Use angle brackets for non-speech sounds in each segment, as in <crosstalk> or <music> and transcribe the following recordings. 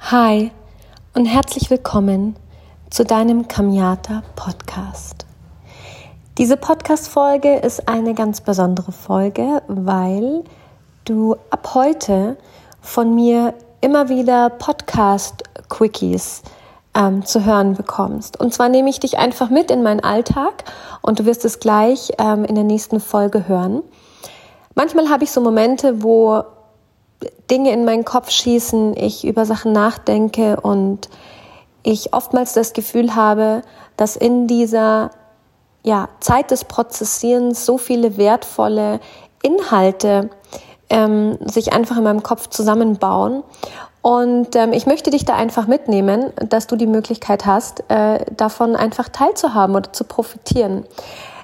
Hi und herzlich willkommen zu deinem Kamiata Podcast. Diese Podcast-Folge ist eine ganz besondere Folge, weil du ab heute von mir immer wieder Podcast-Quickies ähm, zu hören bekommst. Und zwar nehme ich dich einfach mit in meinen Alltag und du wirst es gleich ähm, in der nächsten Folge hören. Manchmal habe ich so Momente, wo Dinge in meinen Kopf schießen, ich über Sachen nachdenke und ich oftmals das Gefühl habe, dass in dieser ja, Zeit des Prozessierens so viele wertvolle Inhalte ähm, sich einfach in meinem Kopf zusammenbauen. Und ähm, ich möchte dich da einfach mitnehmen, dass du die Möglichkeit hast, äh, davon einfach teilzuhaben oder zu profitieren.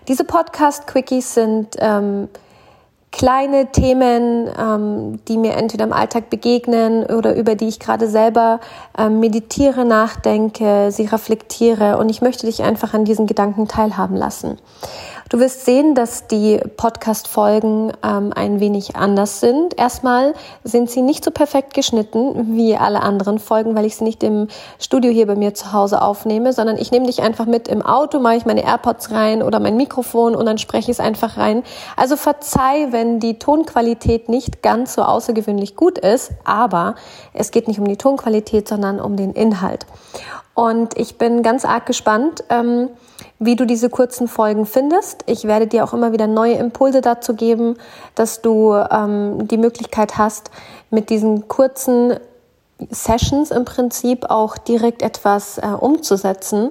Diese Podcast-Quickies sind ähm, kleine Themen, ähm, die mir entweder im Alltag begegnen oder über die ich gerade selber ähm, meditiere, nachdenke, sie reflektiere und ich möchte dich einfach an diesen Gedanken teilhaben lassen. Du wirst sehen, dass die Podcast-Folgen ähm, ein wenig anders sind. Erstmal sind sie nicht so perfekt geschnitten wie alle anderen Folgen, weil ich sie nicht im Studio hier bei mir zu Hause aufnehme, sondern ich nehme dich einfach mit im Auto, mache ich meine AirPods rein oder mein Mikrofon und dann spreche ich es einfach rein. Also verzeih, wenn die Tonqualität nicht ganz so außergewöhnlich gut ist, aber es geht nicht um die Tonqualität, sondern um den Inhalt. Und ich bin ganz arg gespannt, ähm, wie du diese kurzen Folgen findest. Ich werde dir auch immer wieder neue Impulse dazu geben, dass du ähm, die Möglichkeit hast, mit diesen kurzen Sessions im Prinzip auch direkt etwas äh, umzusetzen.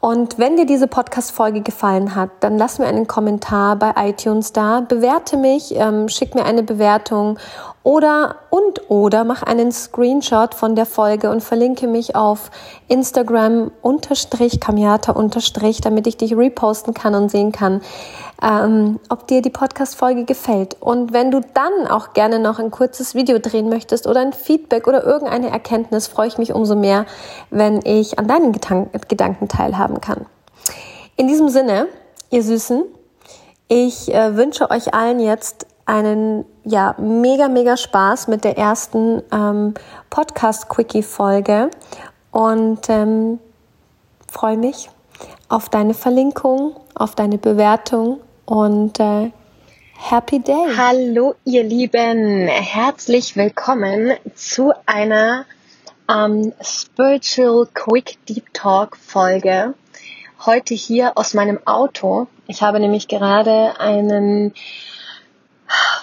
Und wenn dir diese Podcast-Folge gefallen hat, dann lass mir einen Kommentar bei iTunes da, bewerte mich, ähm, schick mir eine Bewertung oder und oder mach einen Screenshot von der Folge und verlinke mich auf Instagram unterstrich Kamiata unterstrich, damit ich dich reposten kann und sehen kann, ähm, ob dir die Podcast-Folge gefällt. Und wenn du dann auch gerne noch ein kurzes Video drehen möchtest oder ein Feedback oder irgendeine Erkenntnis, freue ich mich umso mehr, wenn ich an deinen Gedanken teilhaben kann. In diesem Sinne, ihr Süßen, ich äh, wünsche euch allen jetzt einen ja mega mega Spaß mit der ersten ähm, Podcast Quickie Folge und ähm, freue mich auf deine Verlinkung, auf deine Bewertung und äh, Happy Day. Hallo ihr Lieben, herzlich willkommen zu einer ähm, Spiritual Quick Deep Talk Folge. Heute hier aus meinem Auto. Ich habe nämlich gerade einen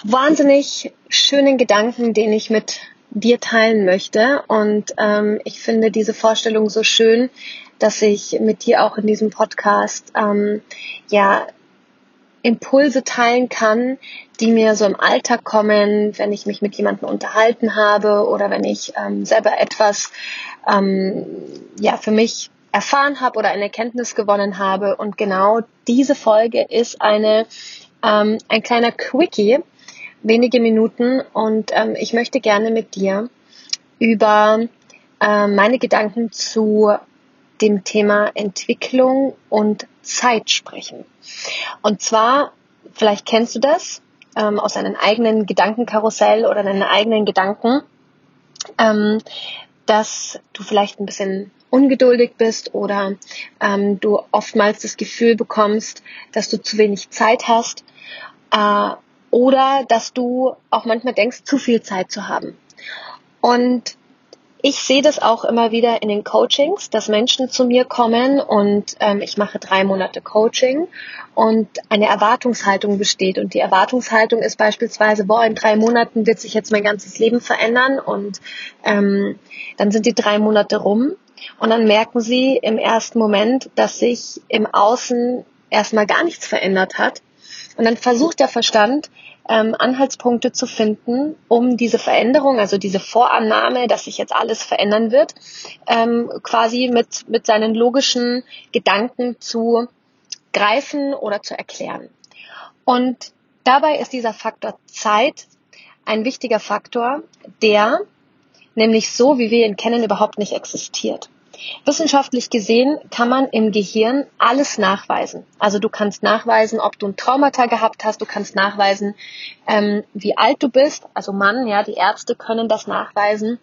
wahnsinnig schönen Gedanken, den ich mit dir teilen möchte. Und ähm, ich finde diese Vorstellung so schön, dass ich mit dir auch in diesem Podcast ähm, ja Impulse teilen kann, die mir so im Alltag kommen, wenn ich mich mit jemandem unterhalten habe oder wenn ich ähm, selber etwas ähm, ja für mich erfahren habe oder eine Erkenntnis gewonnen habe. Und genau diese Folge ist eine ähm, ein kleiner Quickie, wenige Minuten und ähm, ich möchte gerne mit dir über äh, meine Gedanken zu dem Thema Entwicklung und Zeit sprechen. Und zwar, vielleicht kennst du das ähm, aus einem eigenen Gedankenkarussell oder deinen eigenen Gedanken, ähm, dass du vielleicht ein bisschen ungeduldig bist oder ähm, du oftmals das Gefühl bekommst, dass du zu wenig Zeit hast äh, oder dass du auch manchmal denkst, zu viel Zeit zu haben. Und ich sehe das auch immer wieder in den Coachings, dass Menschen zu mir kommen und ähm, ich mache drei Monate Coaching und eine Erwartungshaltung besteht. Und die Erwartungshaltung ist beispielsweise, boah, in drei Monaten wird sich jetzt mein ganzes Leben verändern und ähm, dann sind die drei Monate rum und dann merken sie im ersten Moment, dass sich im Außen erstmal gar nichts verändert hat. Und dann versucht der Verstand, ähm, Anhaltspunkte zu finden, um diese Veränderung, also diese Vorannahme, dass sich jetzt alles verändern wird, ähm, quasi mit, mit seinen logischen Gedanken zu greifen oder zu erklären. Und dabei ist dieser Faktor Zeit ein wichtiger Faktor, der nämlich so, wie wir ihn kennen, überhaupt nicht existiert. Wissenschaftlich gesehen kann man im Gehirn alles nachweisen. Also du kannst nachweisen, ob du ein Traumata gehabt hast, du kannst nachweisen, ähm, wie alt du bist. Also Mann, ja, die Ärzte können das nachweisen.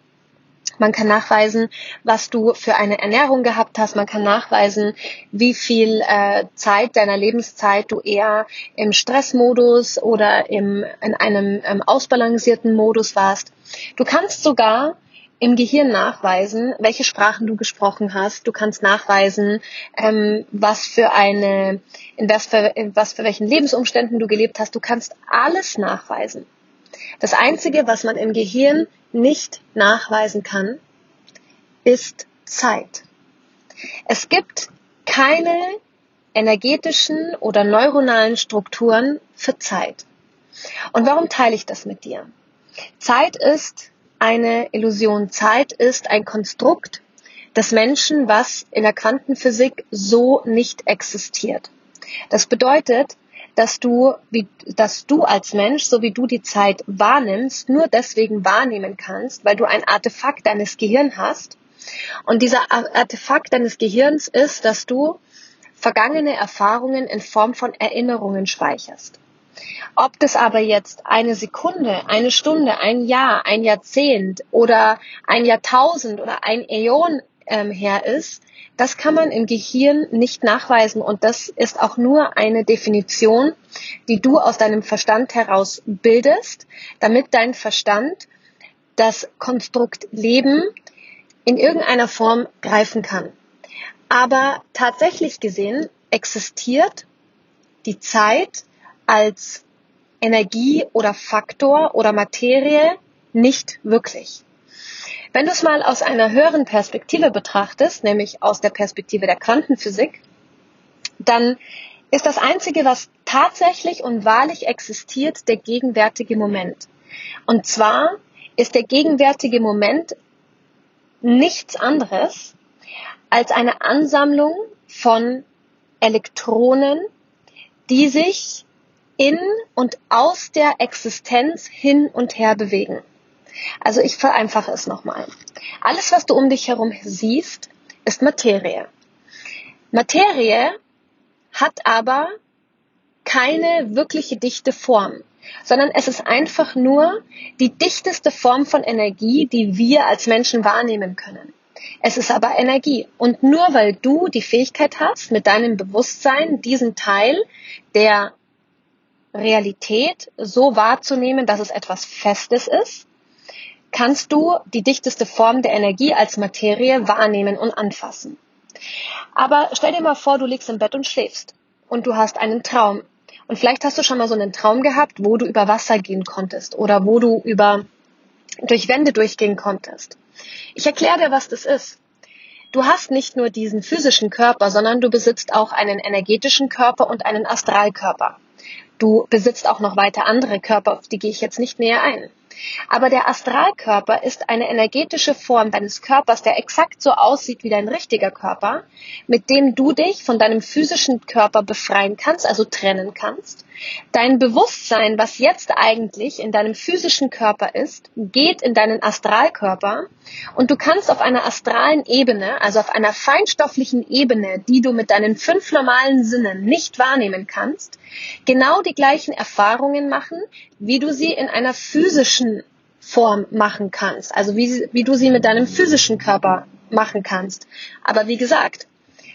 Man kann nachweisen, was du für eine Ernährung gehabt hast. Man kann nachweisen, wie viel äh, Zeit deiner Lebenszeit du eher im Stressmodus oder im, in einem ähm, ausbalancierten Modus warst. Du kannst sogar im Gehirn nachweisen, welche Sprachen du gesprochen hast. Du kannst nachweisen, ähm, was für eine, in was für, in was für welchen Lebensumständen du gelebt hast. Du kannst alles nachweisen. Das einzige, was man im Gehirn nicht nachweisen kann, ist Zeit. Es gibt keine energetischen oder neuronalen Strukturen für Zeit. Und warum teile ich das mit dir? Zeit ist eine Illusion. Zeit ist ein Konstrukt des Menschen, was in der Quantenphysik so nicht existiert. Das bedeutet, dass du, wie, dass du als Mensch, so wie du die Zeit wahrnimmst, nur deswegen wahrnehmen kannst, weil du ein Artefakt deines Gehirns hast. Und dieser Artefakt deines Gehirns ist, dass du vergangene Erfahrungen in Form von Erinnerungen speicherst. Ob das aber jetzt eine Sekunde, eine Stunde, ein Jahr, ein Jahrzehnt oder ein Jahrtausend oder ein Äon ähm, her ist, das kann man im Gehirn nicht nachweisen und das ist auch nur eine Definition, die du aus deinem Verstand heraus bildest, damit dein Verstand das Konstrukt Leben in irgendeiner Form greifen kann. Aber tatsächlich gesehen existiert die Zeit als Energie oder Faktor oder Materie nicht wirklich. Wenn du es mal aus einer höheren Perspektive betrachtest, nämlich aus der Perspektive der Quantenphysik, dann ist das Einzige, was tatsächlich und wahrlich existiert, der gegenwärtige Moment. Und zwar ist der gegenwärtige Moment nichts anderes als eine Ansammlung von Elektronen, die sich in und aus der Existenz hin und her bewegen. Also ich vereinfache es nochmal. Alles, was du um dich herum siehst, ist Materie. Materie hat aber keine wirkliche dichte Form, sondern es ist einfach nur die dichteste Form von Energie, die wir als Menschen wahrnehmen können. Es ist aber Energie. Und nur weil du die Fähigkeit hast, mit deinem Bewusstsein diesen Teil der Realität so wahrzunehmen, dass es etwas Festes ist, kannst du die dichteste Form der Energie als Materie wahrnehmen und anfassen. Aber stell dir mal vor, du liegst im Bett und schläfst und du hast einen Traum. Und vielleicht hast du schon mal so einen Traum gehabt, wo du über Wasser gehen konntest oder wo du über durch Wände durchgehen konntest. Ich erkläre dir, was das ist. Du hast nicht nur diesen physischen Körper, sondern du besitzt auch einen energetischen Körper und einen Astralkörper. Du besitzt auch noch weiter andere Körper, auf die gehe ich jetzt nicht näher ein. Aber der Astralkörper ist eine energetische Form deines Körpers, der exakt so aussieht wie dein richtiger Körper, mit dem du dich von deinem physischen Körper befreien kannst, also trennen kannst. Dein Bewusstsein, was jetzt eigentlich in deinem physischen Körper ist, geht in deinen Astralkörper und du kannst auf einer astralen Ebene, also auf einer feinstofflichen Ebene, die du mit deinen fünf normalen Sinnen nicht wahrnehmen kannst, genau die gleichen Erfahrungen machen, wie du sie in einer physischen Form machen kannst. Also wie, wie du sie mit deinem physischen Körper machen kannst. Aber wie gesagt,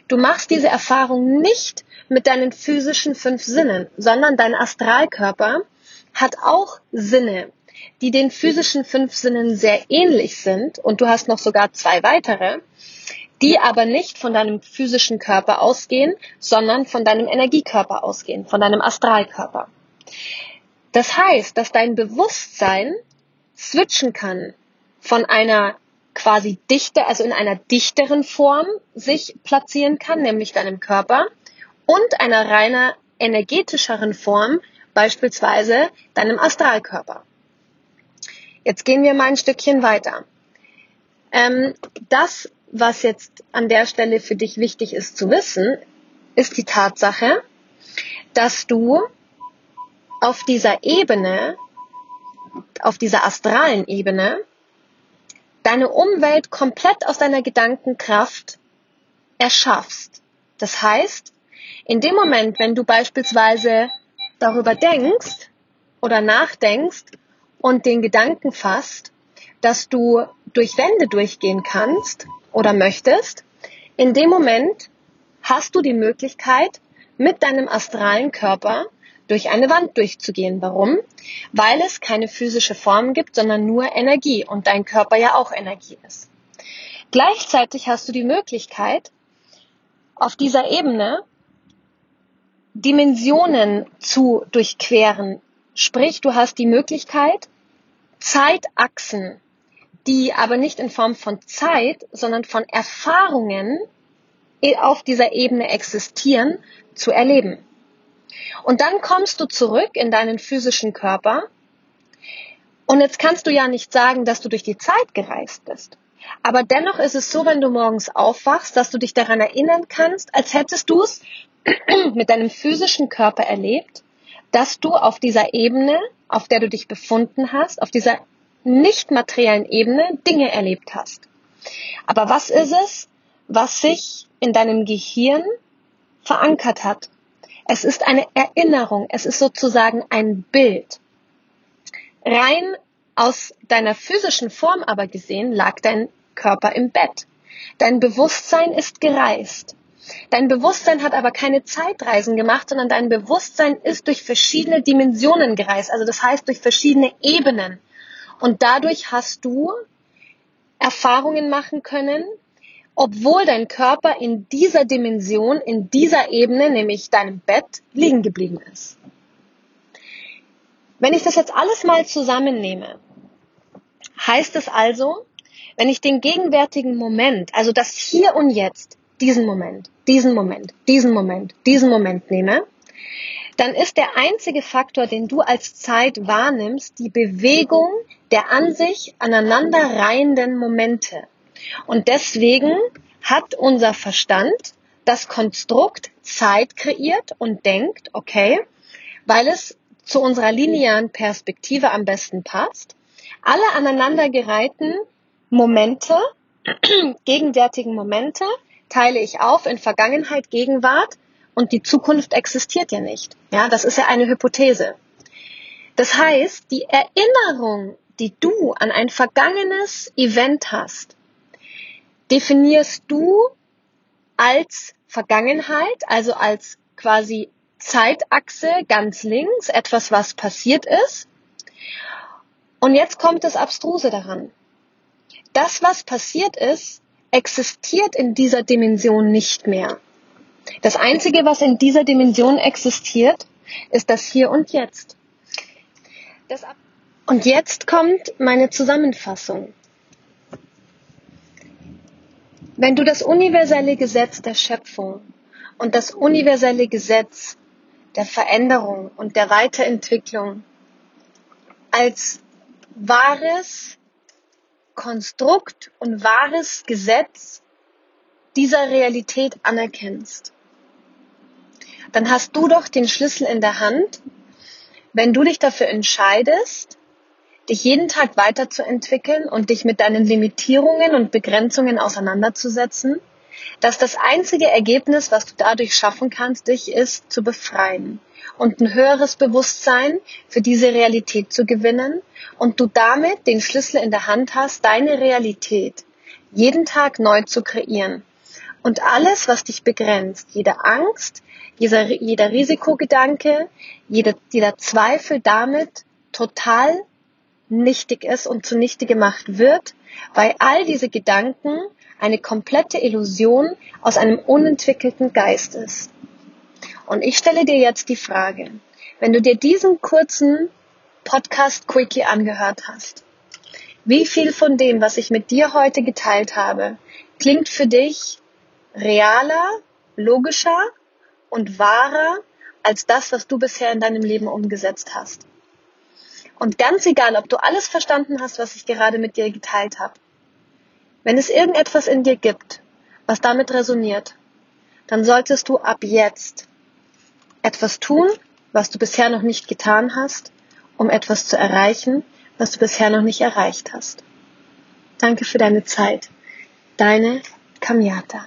du machst diese Erfahrung nicht mit deinen physischen fünf Sinnen, sondern dein Astralkörper hat auch Sinne, die den physischen fünf Sinnen sehr ähnlich sind und du hast noch sogar zwei weitere, die aber nicht von deinem physischen Körper ausgehen, sondern von deinem Energiekörper ausgehen, von deinem Astralkörper. Das heißt, dass dein Bewusstsein switchen kann von einer quasi dichte, also in einer dichteren Form sich platzieren kann, nämlich deinem Körper, und einer reiner energetischeren Form, beispielsweise deinem Astralkörper. Jetzt gehen wir mal ein Stückchen weiter. Ähm, das, was jetzt an der Stelle für dich wichtig ist zu wissen, ist die Tatsache, dass du auf dieser Ebene, auf dieser astralen Ebene, deine Umwelt komplett aus deiner Gedankenkraft erschaffst. Das heißt, in dem Moment, wenn du beispielsweise darüber denkst oder nachdenkst und den Gedanken fasst, dass du durch Wände durchgehen kannst oder möchtest, in dem Moment hast du die Möglichkeit, mit deinem astralen Körper durch eine Wand durchzugehen. Warum? Weil es keine physische Form gibt, sondern nur Energie und dein Körper ja auch Energie ist. Gleichzeitig hast du die Möglichkeit, auf dieser Ebene Dimensionen zu durchqueren. Sprich, du hast die Möglichkeit, Zeitachsen, die aber nicht in Form von Zeit, sondern von Erfahrungen auf dieser Ebene existieren, zu erleben. Und dann kommst du zurück in deinen physischen Körper und jetzt kannst du ja nicht sagen, dass du durch die Zeit gereist bist. Aber dennoch ist es so, wenn du morgens aufwachst, dass du dich daran erinnern kannst, als hättest du es <clears throat> mit deinem physischen Körper erlebt, dass du auf dieser Ebene, auf der du dich befunden hast, auf dieser nicht materiellen Ebene Dinge erlebt hast. Aber was ist es, was sich in deinem Gehirn verankert hat? Es ist eine Erinnerung, es ist sozusagen ein Bild. Rein aus deiner physischen Form aber gesehen lag dein Körper im Bett. Dein Bewusstsein ist gereist. Dein Bewusstsein hat aber keine Zeitreisen gemacht, sondern dein Bewusstsein ist durch verschiedene Dimensionen gereist, also das heißt durch verschiedene Ebenen. Und dadurch hast du Erfahrungen machen können, obwohl dein Körper in dieser Dimension, in dieser Ebene, nämlich deinem Bett, liegen geblieben ist. Wenn ich das jetzt alles mal zusammennehme, heißt es also, wenn ich den gegenwärtigen Moment, also das Hier und Jetzt, diesen Moment, diesen Moment, diesen Moment, diesen Moment nehme, dann ist der einzige Faktor, den du als Zeit wahrnimmst, die Bewegung der an sich aneinanderreihenden Momente. Und deswegen hat unser Verstand das Konstrukt Zeit kreiert und denkt, okay, weil es zu unserer linearen Perspektive am besten passt, alle aneinandergereihten Momente, <clears throat> gegenwärtigen Momente, teile ich auf in Vergangenheit, Gegenwart und die Zukunft existiert ja nicht. Ja, das ist ja eine Hypothese. Das heißt, die Erinnerung, die du an ein vergangenes Event hast, definierst du als Vergangenheit, also als quasi Zeitachse ganz links, etwas, was passiert ist. Und jetzt kommt das Abstruse daran das, was passiert ist, existiert in dieser Dimension nicht mehr. Das Einzige, was in dieser Dimension existiert, ist das Hier und Jetzt. und jetzt kommt meine Zusammenfassung. Wenn du das universelle Gesetz der Schöpfung und das universelle Gesetz der Veränderung und der Weiterentwicklung als wahres, Konstrukt und wahres Gesetz dieser Realität anerkennst, dann hast du doch den Schlüssel in der Hand, wenn du dich dafür entscheidest, dich jeden Tag weiterzuentwickeln und dich mit deinen Limitierungen und Begrenzungen auseinanderzusetzen, dass das einzige Ergebnis, was du dadurch schaffen kannst, dich ist zu befreien und ein höheres Bewusstsein für diese Realität zu gewinnen und du damit den Schlüssel in der Hand hast, deine Realität jeden Tag neu zu kreieren. Und alles, was dich begrenzt, jede Angst, jeder, jeder Risikogedanke, jeder, jeder Zweifel damit total nichtig ist und zunichte gemacht wird, weil all diese Gedanken eine komplette Illusion aus einem unentwickelten Geist ist. Und ich stelle dir jetzt die Frage, wenn du dir diesen kurzen Podcast Quickie angehört hast, wie viel von dem, was ich mit dir heute geteilt habe, klingt für dich realer, logischer und wahrer als das, was du bisher in deinem Leben umgesetzt hast? Und ganz egal, ob du alles verstanden hast, was ich gerade mit dir geteilt habe, wenn es irgendetwas in dir gibt, was damit resoniert, dann solltest du ab jetzt etwas tun, was du bisher noch nicht getan hast, um etwas zu erreichen, was du bisher noch nicht erreicht hast. Danke für deine Zeit. Deine Kamiata.